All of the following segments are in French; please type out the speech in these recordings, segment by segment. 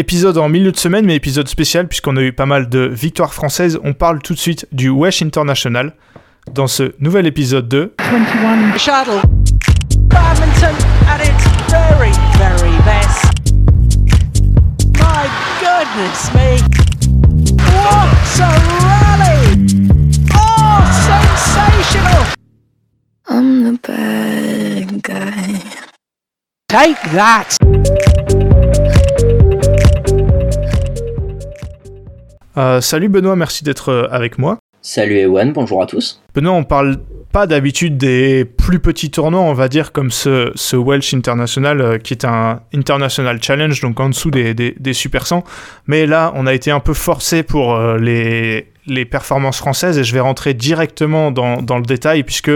Épisode en milieu de semaine, mais épisode spécial puisqu'on a eu pas mal de victoires françaises. On parle tout de suite du Wesh International dans ce nouvel épisode de 21 Shuttle. Badminton at its very, very best. My goodness me. What a rally! Oh, sensational! I'm the bad guy. Take that! Euh, salut Benoît, merci d'être euh, avec moi. Salut Ewan, bonjour à tous. Benoît, on parle pas d'habitude des plus petits tournois, on va dire, comme ce, ce Welsh International, euh, qui est un International Challenge, donc en dessous des, des, des Super 100. Mais là, on a été un peu forcé pour euh, les, les performances françaises, et je vais rentrer directement dans, dans le détail, puisque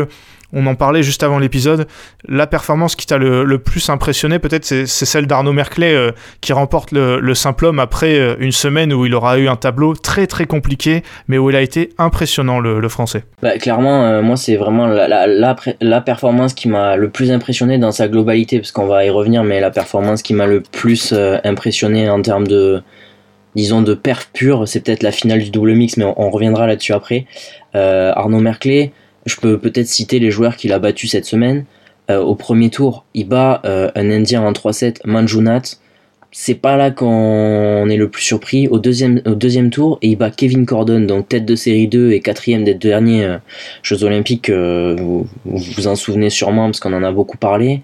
on en parlait juste avant l'épisode. La performance qui t'a le, plus impressionné, peut-être, c'est, celle d'Arnaud Merclé euh, qui remporte le, le, simple homme après euh, une semaine où il aura eu un tableau très très compliqué, mais où il a été impressionnant, le, français. Bah, clairement, euh, moi, c'est vraiment la, performance qui m'a le plus impressionné dans sa globalité, parce qu'on va y revenir, mais la performance qui m'a le plus euh, impressionné en termes de disons de perf pure, c'est peut-être la finale du double mix, mais on, reviendra là-dessus après. Arnaud Merclé, je peux peut-être citer les joueurs qu'il a battus cette semaine. Euh, au premier tour, il bat euh, un Indien en 3-7, Manjunat. C'est pas là qu'on est le plus surpris. Au deuxième, au deuxième tour, il bat Kevin Cordon, donc tête de série 2 et quatrième des derniers euh, Jeux Olympiques. vous, vous vous en souvenez sûrement parce qu'on en a beaucoup parlé.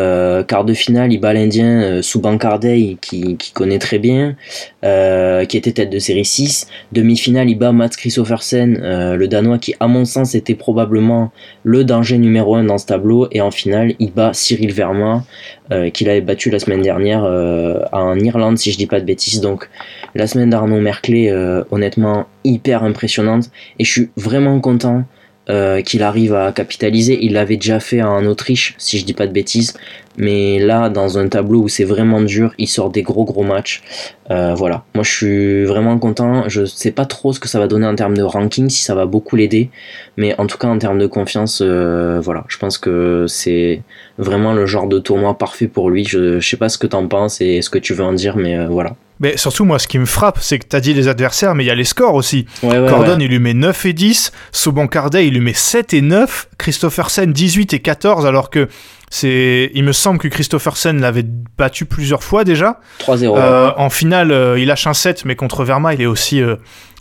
Euh, quart de finale, il bat l'Indien euh, Souban Kardei, qui, connaît très bien, euh, qui était tête de série 6. Demi-finale, il bat Mats Christoffersen, le Danois, qui, à mon sens, était probablement le danger numéro 1 dans ce tableau. Et en finale, il bat Cyril Verma, qu'il avait battu la semaine dernière en Irlande, si je dis pas de bêtises. Donc, la semaine d'Arnaud Merclé, honnêtement, hyper impressionnante. Et je suis vraiment content euh, qu'il arrive à capitaliser. Il l'avait déjà fait en Autriche, si je dis pas de bêtises. Mais là, dans un tableau où c'est vraiment dur, il sort des gros gros matchs. Euh, voilà, moi je suis vraiment content. Je sais pas trop ce que ça va donner en termes de ranking, si ça va beaucoup l'aider. Mais en tout cas, en termes de confiance, euh, voilà, je pense que c'est vraiment le genre de tournoi parfait pour lui. Je, je sais pas ce que t'en penses et ce que tu veux en dire, mais voilà. Mais surtout, moi, ce qui me frappe, c'est que tu as dit les adversaires, mais il y a les scores aussi. Ouais, ouais, Cordon, ouais. il lui met 9 et 10. Souban Cardet, il lui met 7 et 9. Christophersen, 18 et 14, alors que c'est, il me semble que Christophersen l'avait battu plusieurs fois déjà. 3-0. Euh, en finale, euh, il lâche un 7, mais contre Verma, il est aussi euh,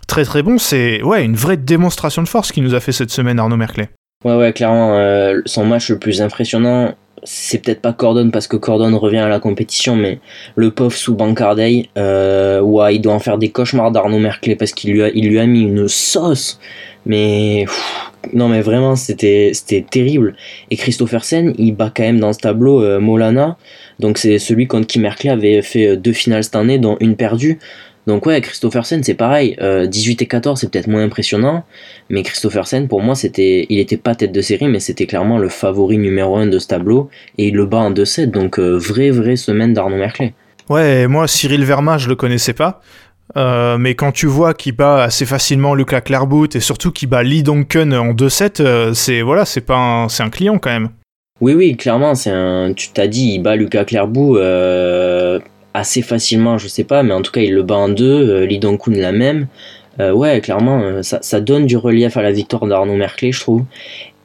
très très bon. C'est ouais, une vraie démonstration de force qu'il nous a fait cette semaine, Arnaud Merclé. Ouais, ouais, clairement, euh, son match le plus impressionnant, c'est peut-être pas Cordon parce que Cordon revient à la compétition, mais le pauvre sous Bancardey, euh, ouais, il doit en faire des cauchemars d'Arnaud Merclé parce qu'il lui a, il lui a mis une sauce. Mais non, mais vraiment, c'était c'était terrible. Et Christophersen, il bat quand même dans ce tableau euh, Molana, donc c'est celui contre qui Merclé avait fait deux finales cette année, dont une perdue. Donc ouais, Christophersen, c'est pareil. Euh, 18 et 14, c'est peut-être moins impressionnant, mais Christophersen, pour moi, c'était, il était pas tête de série, mais c'était clairement le favori numéro 1 de ce tableau, et il le bat en 2-7, donc euh, vraie, vraie semaine d'Arnaud Merclé. Ouais, moi, Cyril Verma, je le connaissais pas. Euh, mais quand tu vois qu'il bat assez facilement Lucas Clairbout et surtout qu'il bat Lee Duncan en 2-7, euh, c'est voilà, c'est pas un, c'est un client quand même. Oui, oui, clairement, c'est un. Tu t'as dit, il bat Lucas Clairbout euh, assez facilement, je sais pas, mais en tout cas, il le bat en deux. Euh, Lee Donkun la même. Euh, ouais, clairement, euh, ça, ça, donne du relief à la victoire d'Arnaud Merclé, je trouve.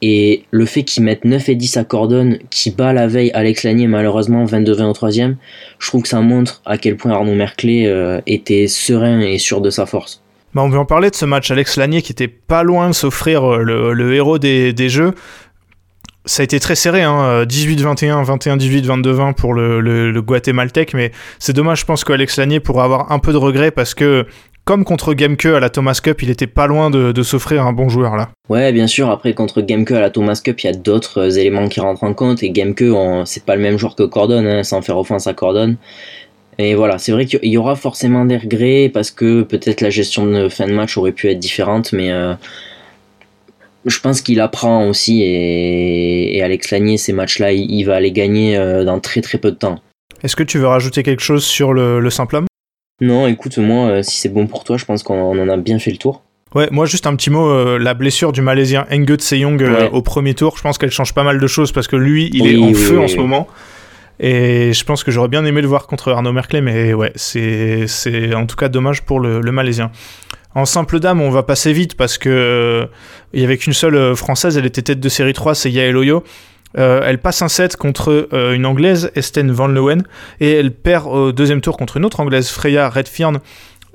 Et le fait qu'il mette 9 et 10 à Cordon, qui bat la veille Alex Lanier, malheureusement 22-20 au troisième, je trouve que ça montre à quel point Arnaud Merclé était serein et sûr de sa force. Bah on veut en parler de ce match Alex Lanier qui était pas loin de s'offrir le, le, héros des, des, jeux. Ça a été très serré, hein, 18-21, 21-18, 22-20 pour le, le, mais c'est dommage, je pense qu'Alex Lanier pourrait avoir un peu de regret parce que comme contre Gameke à la Thomas Cup, il était pas loin de, s'offrir un bon joueur là. Ouais, bien sûr. Après, contre Gameke à la Thomas Cup, il y a d'autres éléments qui rentrent en compte. Et Gameke, c'est pas le même joueur que Cordon, hein, sans faire offense à Cordon. Et voilà, c'est vrai qu'il y aura forcément des regrets parce que peut-être la gestion de fin de match aurait pu être différente, mais euh, je pense qu'il apprend aussi. Et, et Alex Lanier, ces matchs-là, il, il, va les gagner euh, dans très très peu de temps. Est-ce que tu veux rajouter quelque chose sur le, le simple homme? Non, écoute, moi, euh, si c'est bon pour toi, je pense qu'on en a bien fait le tour. Ouais, moi juste un petit mot, euh, la blessure du Malaisien Engut Seyong euh, Ouais. au premier tour, je pense qu'elle change pas mal de choses parce que lui, il Oui, est en oui, feu oui, en ce moment. Et je pense que j'aurais bien aimé le voir contre Arnaud Merclay, mais ouais, c'est c'est en tout cas dommage pour le, le Malaisien. En simple dame, on va passer vite parce que euh, il y avait qu'une seule euh, française, elle était tête de série 3, c'est Yael Oyo. Euh, elle passe un set contre une anglaise, Esten Van Leeuwen, et elle perd au deuxième tour contre une autre anglaise, Freya Redfern.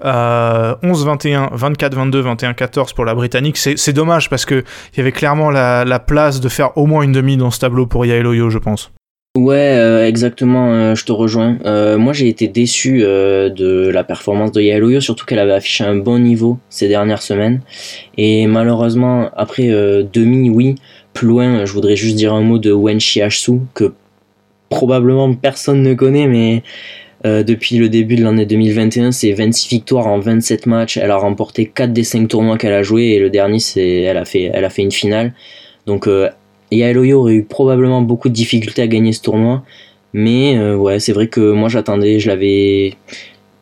euh, 11-21, 24-22, 21-14 pour la britannique. C'est dommage parce que il y avait clairement la, la place de faire au moins une demi dans ce tableau pour Yael Oyo, je pense. Ouais, euh, exactement, euh, je te rejoins. Euh, moi, j'ai été déçu de la performance de Yael Oyo, surtout qu'elle avait affiché un bon niveau ces dernières semaines. Et malheureusement, après demi, oui, plus loin, je voudrais juste dire un mot de Wen Shiashu, que probablement personne ne connaît, mais depuis le début de l'année 2021, c'est 26 victoires en 27 matchs. Elle a remporté 4 des 5 tournois qu'elle a joué, et le dernier, c'est elle a fait, elle a fait une finale. Donc, Yael Oyo aurait eu probablement beaucoup de difficultés à gagner ce tournoi. Mais euh, ouais, c'est vrai que moi j'attendais, je l'avais.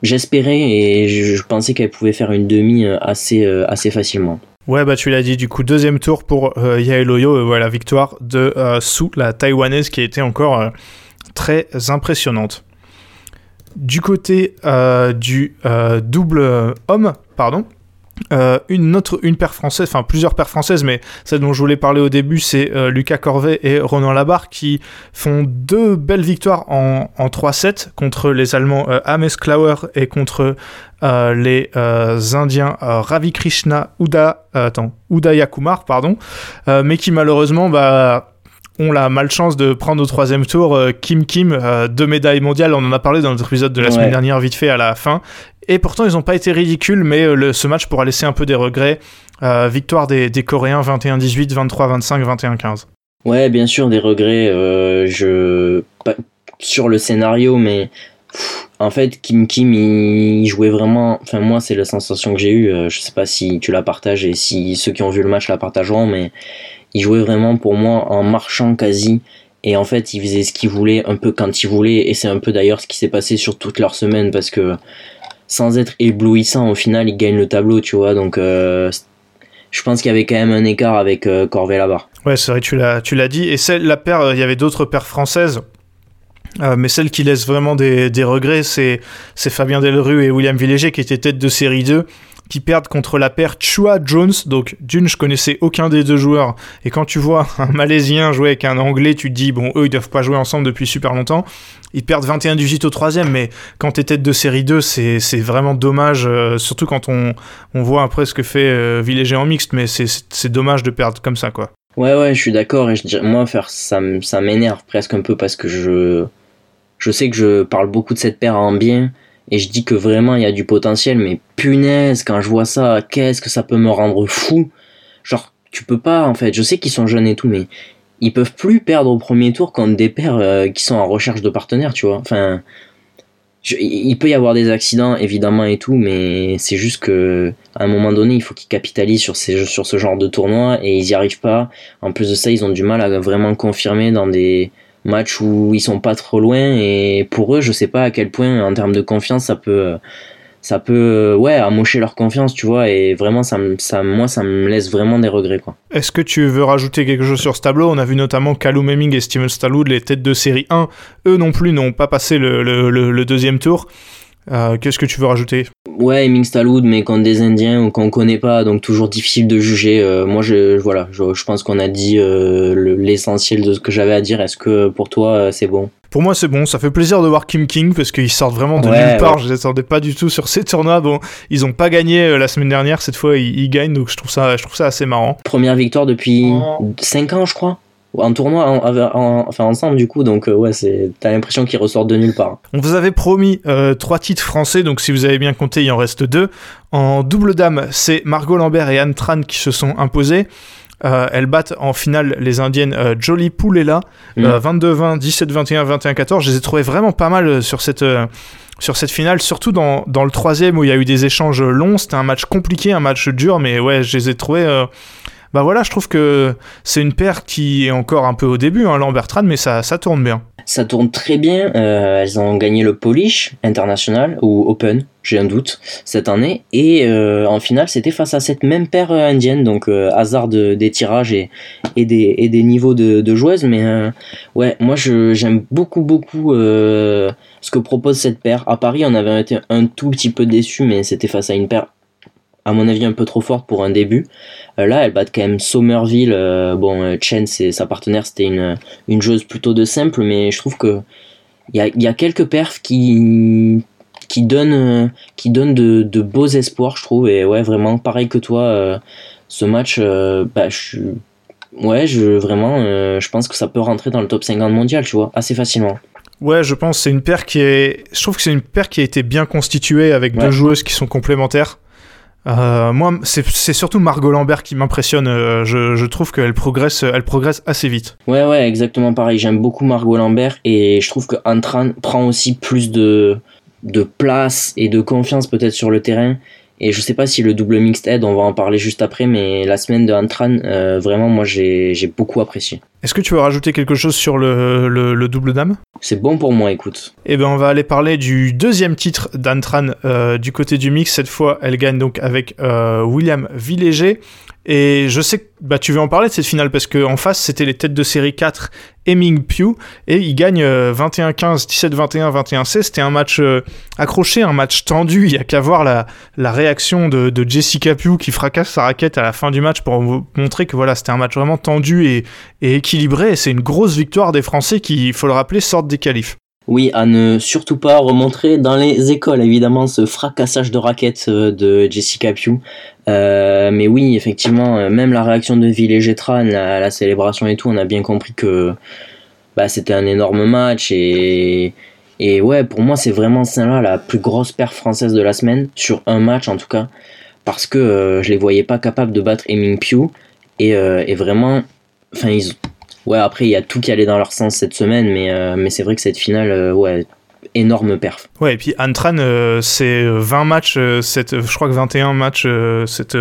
J'espérais et je, pensais qu'elle pouvait faire une demi euh, assez, euh, assez facilement. Ouais, bah tu l'as dit, du coup, deuxième tour pour euh, Yael Oyo, euh, voilà, victoire de Su, la taïwanaise, qui été encore très impressionnante. Du côté du double homme, pardon, euh, une autre, une paire française, enfin plusieurs paires françaises, mais celle dont je voulais parler au début, c'est euh, Lucas Corvet et Ronan Labarre qui font deux belles victoires en, en 3-7 contre les Allemands euh, Ames Klauer et contre les Indiens Ravi Krishna Uda, attends, Udaya Kumar, pardon, mais qui malheureusement bah, ont la malchance de prendre au troisième tour Kim Kim, deux médailles mondiales. On en a parlé dans notre épisode de la Ouais. semaine dernière, vite fait à la fin. Et pourtant, ils n'ont pas été ridicules, mais euh, ce match pourra laisser un peu des regrets. Euh, victoire des, Coréens 21-18, 23-25, 21-15. Ouais, bien sûr, des regrets. euh, je sur le scénario, mais en fait, Kim Kim, il, jouait vraiment. Enfin, moi, c'est la sensation que j'ai eue. je sais pas si tu la partages et si ceux qui ont vu le match la partageront, mais il jouait vraiment pour moi en marchant quasi. Et en fait, il faisait ce qu'il voulait, un peu quand il voulait. Et c'est un peu d'ailleurs ce qui s'est passé sur toute leur semaine parce que sans être éblouissant, au final, il gagne le tableau, tu vois. Donc, euh, je pense qu'il y avait quand même un écart avec euh, Corvet là-bas. Ouais, c'est vrai, tu l'as, dit. Et celle, la paire, euh, il y avait d'autres paires françaises. euh, mais celle qui laisse vraiment des, regrets, c'est, c'est Fabien Delru et William Villéger qui étaient tête de série 2, qui perdent contre la paire Chua Jones. Donc, d'une, je connaissais aucun des deux joueurs. Et quand tu vois un Malaisien jouer avec un Anglais, tu te dis, bon, eux, ils doivent pas jouer ensemble depuis super longtemps. Ils perdent 21-18 au troisième, mais quand t'es tête de série 2, c'est, vraiment dommage, euh, surtout quand on, on voit après ce que fait euh, Villéger en mixte, mais c'est, dommage de perdre comme ça, quoi. Ouais, ouais, je suis d'accord. Et moi, faire ça, ça m'énerve presque un peu parce que je, je sais que je parle beaucoup de cette paire en bien et je dis que vraiment il y a du potentiel. Mais punaise, quand je vois ça, qu'est-ce que ça peut me rendre fou? Genre, tu peux pas, en fait. Je sais qu'ils sont jeunes et tout, mais ils peuvent plus perdre au premier tour contre des paires euh, qui sont en recherche de partenaires, tu vois. Enfin, il peut y avoir des accidents évidemment et tout, mais c'est juste que à un moment donné, il faut qu'ils capitalisent sur, ces, sur ce genre de tournoi et ils y arrivent pas. En plus de ça, ils ont du mal à vraiment confirmer dans des matchs où ils sont pas trop loin et pour eux, je sais pas à quel point en termes de confiance ça peut ça peut ouais amocher leur confiance, tu vois et vraiment ça ça moi ça me laisse vraiment des regrets quoi. Est-ce que tu veux rajouter quelque chose sur ce tableau? On a vu notamment Callum et Steven Stallwood, les têtes de série 1. Eux non plus n'ont pas passé le- le deuxième tour. Euh, Qu'est-ce que tu veux rajouter? Ouais, Ming Staloud, mais contre des Indiens ou qu'on connaît pas, donc toujours difficile de juger. Euh, moi, je, voilà, je, je pense qu'on a dit euh, le- l'essentiel de ce que j'avais à dire. Est-ce que pour toi, euh, c'est bon? Pour moi, c'est bon. Ça fait plaisir de voir Kim King parce qu'ils sortent vraiment de Ouais, nulle part. ouais. Je les attendais pas du tout sur ces tournois. Bon, ils ont pas gagné la semaine dernière. Cette fois, ils, ils gagnent. Donc, je trouve ça, je trouve ça assez marrant. Première victoire depuis 5 ans, je crois. En tournoi, en- en- en- enfin ensemble, du coup. Donc, euh, ouais, c'est t'as l'impression qu'ils ressortent de nulle part. On vous avait promis euh, trois titres français, donc si vous avez bien compté, il en reste deux. En double dame, c'est Margot Lambert et Anne Tran qui se sont imposées. Euh, elles battent en finale les indiennes euh, Jolie Poulela, Mm. euh, 22-20, 17-21, 21-14. Je les ai trouvées vraiment pas mal sur cette, sur cette finale, surtout dans, dans le troisième où il y a eu des échanges longs. C'était un match compliqué, un match dur, mais ouais, je les ai trouvées euh, bah voilà, je trouve que c'est une paire qui est encore un peu au début, hein, mais ça, ça tourne bien. Ça tourne très bien. euh, elles ont gagné le Polish International ou Open, j'ai un doute, cette année. Et euh, en finale, c'était face à cette même paire euh, indienne. Donc, hasard de- des tirages et, des, niveaux de, joueuses. Mais ouais, moi, j'aime beaucoup, beaucoup ce que propose cette paire. À Paris, on avait été un tout petit peu déçu, mais c'était face à une paire, à mon avis, un peu trop forte pour un début. Euh, là, elles battent quand même Somerville. euh, bon, euh, Chen, c'est sa partenaire, c'était une une joueuse plutôt de simple, mais je trouve que il y y a quelques perfs qui qui donnent qui donnent de, de beaux espoirs, je trouve. Et ouais, vraiment, pareil que toi, ce match, bah, je suis ouais, je vraiment, euh, je pense que ça peut rentrer dans le top 50 mondial, tu vois, assez facilement. Ouais, je pense c'est une paire qui est. Je trouve que c'est une paire qui a été bien constituée avec Ouais. deux joueuses qui sont complémentaires. Euh, moi, c'est surtout Margot Lambert qui m'impressionne. Euh, je, trouve qu'elle progresse, elle progresse assez vite. Ouais, ouais, exactement pareil. J'aime beaucoup Margot Lambert et je trouve que Antran prend aussi plus de, de place et de confiance peut-être sur le terrain. Et je sais pas si le double mixed aide, on va en parler juste après, mais la semaine de Antran, euh, vraiment, moi j'ai beaucoup apprécié. Est-ce que tu veux rajouter quelque chose sur le, le, le double dame? C'est bon pour moi, écoute. Eh ben, on va aller parler du deuxième titre d'Antran euh, du côté du mix. Cette fois, elle gagne donc avec euh, William Villéger. Et je sais que bah, tu veux en parler de cette finale parce qu'en face, c'était les têtes de série 4 Hemming Pugh. Et il gagne euh, 21-15, 17-21, 21-16. C'était un match euh, accroché, un match tendu. Il y a qu'à voir la, la réaction de, de Jessica Pugh qui fracasse sa raquette à la fin du match pour montrer que voilà, c'était un match vraiment tendu et, et équilibré. Et c'est une grosse victoire des Français qui, il faut le rappeler, sortent des qualifs. Oui, à ne surtout pas remontrer dans les écoles, évidemment, ce fracassage de raquettes euh, de Jessica Pugh. Euh, mais oui, effectivement, euh, même la réaction de Villégetran, la, la célébration et tout, on a bien compris que bah, c'était un énorme match. Et, et ouais, pour moi, c'est vraiment celle-là la plus grosse paire française de la semaine, sur un match en tout cas, parce que je les voyais pas capables de battre Hemming Pugh. Et, et vraiment, enfin, ils, Ouais, après, il y a tout qui allait dans leur sens cette semaine, mais, euh, mais c'est vrai que cette finale, euh, ouais, énorme perf. Ouais, et puis Antran, euh, c'est 20 matchs, euh, cette, je crois que 21 matchs cette,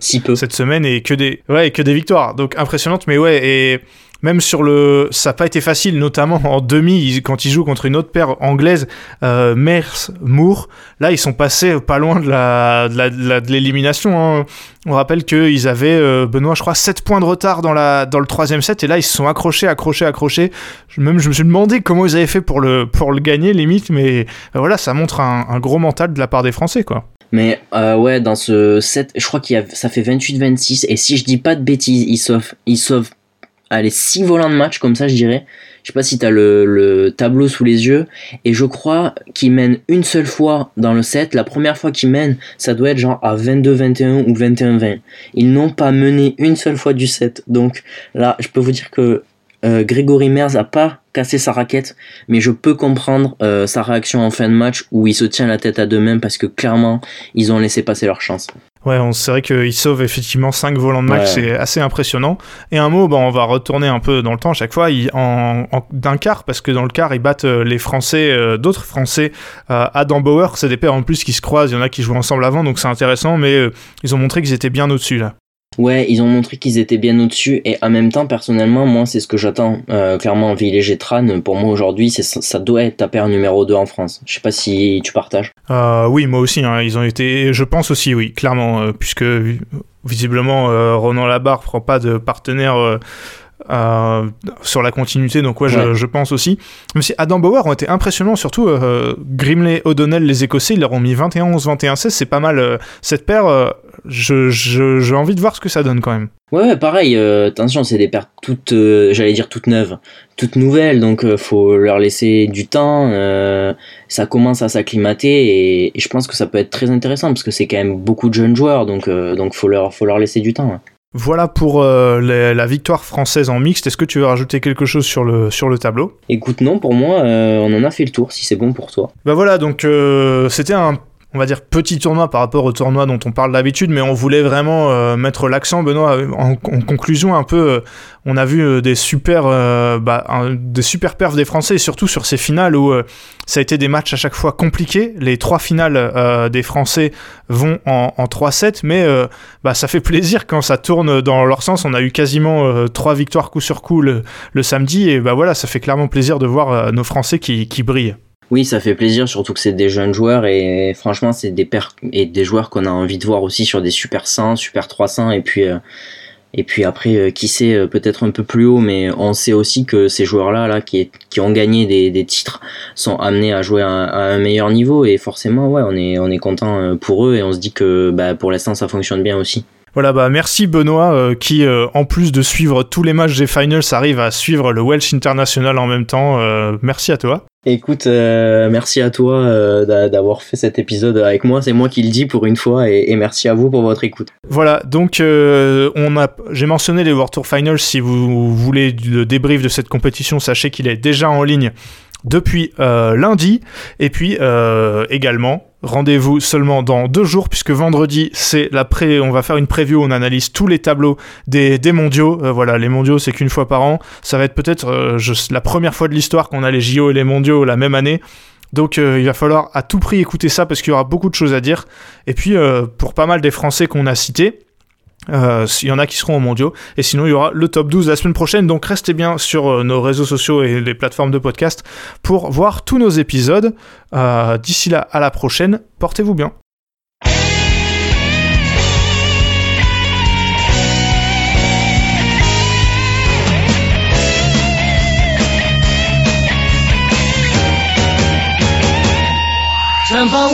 Si peu. cette semaine et que des, ouais, que des victoires. Donc impressionnante, mais ouais, et même sur le. Ça n'a pas été facile, notamment en demi, quand ils jouent contre une autre paire anglaise, euh, Mers, Moore. Là, ils sont passés pas loin de la, de la- de la- de l'élimination. hein. On rappelle qu'ils avaient, euh, Benoît, je crois, 7 points de retard dans, la, dans le troisième set, et là, ils se sont accrochés, accrochés, accrochés. Je- Même, je me suis demandé comment ils avaient fait pour le, pour le gagner, limite, mais euh, voilà, ça montre un, un gros mental de la part des Français, quoi. Mais euh, ouais, dans ce set, je crois qu'il y a, ça fait 28-26, et si je dis pas de bêtises, ils sauvent, ils sauvent, allez, 6 volants de match, comme ça je dirais. Je sais pas si t'as le, le tableau sous les yeux, et je crois qu'ils mènent une seule fois dans le set. La première fois qu'ils mènent, ça doit être genre à 22-21 ou 21-20. Ils n'ont pas mené une seule fois du set. Donc là, je peux vous dire que euh, Grégory Merz a pas cassé sa raquette, mais je peux comprendre euh, sa réaction en fin de match où il se tient la tête à deux mains parce que clairement, ils ont laissé passer leur chance. Ouais, on- c'est vrai qu'ils sauvent effectivement 5 volants de match, Ouais. c'est assez impressionnant. Et un mot, bah, on va retourner un peu dans le temps à chaque fois, en, en- d'un quart, parce que dans le quart, ils battent euh, les Français, euh, d'autres Français, euh, Adam Bauer, c'est des paires en plus qui se croisent, il y en a qui jouent ensemble avant, donc c'est intéressant, mais euh, ils ont montré qu'ils étaient bien au-dessus là. Ouais, ils ont montré qu'ils étaient bien au-dessus et en même temps, personnellement, moi, c'est ce que j'attends. Euh, clairement, Villéger Tran, pour moi aujourd'hui, ça doit être ta paire numéro 2 en France. Je sais pas si tu partages. Euh, oui, moi aussi, hein, ils ont été, je pense aussi, oui, clairement, euh, puisque vi- visiblement euh, Ronan Labarre prend pas de partenaire euh, sur la continuité, donc ouais, je, Ouais. je pense aussi. Même si Adam Bauer ont été impressionnants, surtout euh, Grimley, O'Donnell, les Écossais, ils leur ont mis 21-11, 21-16, c'est pas mal. euh, cette paire, je- je- j'ai envie de voir ce que ça donne quand même. Ouais, pareil, euh, attention, c'est des paires toutes, euh, j'allais dire toutes neuves, toutes nouvelles, donc euh, faut leur laisser du temps, ça commence à s'acclimater et, et je pense que ça peut être très intéressant parce que c'est quand même beaucoup de jeunes joueurs, donc, donc faut, leur, faut leur laisser du temps. hein. Voilà pour euh, les- la victoire française en mixte. Est-ce que tu veux rajouter quelque chose sur le, sur le tableau? Écoute, non, pour moi, euh, on en a fait le tour si c'est bon pour toi. Bah voilà, donc euh, c'était un, on va dire petit tournoi par rapport au tournoi dont on parle d'habitude, mais on voulait vraiment euh, mettre l'accent, Benoît, en, en, conclusion un peu, euh, on a vu euh, des super, bah, des super perfs des Français, surtout sur ces finales où ça a été des matchs à chaque fois compliqués. Les trois finales des Français vont en, en 3-7, mais bah, ça fait plaisir quand ça tourne dans leur sens. On a eu quasiment trois victoires coup sur coup le, samedi, et bah voilà, ça fait clairement plaisir de voir nos Français qui brillent. Oui, ça fait plaisir, surtout que c'est des jeunes joueurs et franchement, c'est des et des joueurs qu'on a envie de voir aussi sur des super 100, super 300 et puis euh, et puis après, euh, qui sait, euh, peut-être un peu plus haut, mais on sait aussi que ces joueurs-là, là, qui, qui ont gagné des, des titres, sont amenés à jouer à, un meilleur niveau et forcément, ouais, on est on est content pour eux et on se dit que bah, pour l'instant, ça fonctionne bien aussi. Voilà, bah merci Benoît, qui en plus de suivre tous les matchs des finals, arrive à suivre le Welsh International en même temps. merci à toi. Écoute, euh, merci à toi euh, d'avoir fait cet épisode avec moi. C'est moi qui le dis pour une fois et, merci à vous pour votre écoute. Voilà, donc euh, on a, j'ai mentionné les World Tour Finals. Si vous voulez le débrief de cette compétition, sachez qu'il est déjà en ligne depuis lundi. Et puis également, Rendez-vous seulement dans deux jours, puisque vendredi, c'est la pré... on va faire une preview, on analyse tous les tableaux des, des mondiaux. Euh, voilà, les mondiaux, c'est qu'une fois par an. Ça va être peut-être euh, la première fois de l'histoire qu'on a les JO et les mondiaux la même année. Donc euh, il va falloir à tout prix écouter ça parce qu'il y aura beaucoup de choses à dire. Et puis pour pas mal des Français qu'on a cités, euh, il y en a qui seront aux mondiaux. Et sinon, il y aura le top 12 la semaine prochaine. Donc restez bien sur euh, nos réseaux sociaux et les plateformes de podcast pour voir tous nos épisodes. Euh, d'ici là, à la prochaine. Portez-vous bien. 把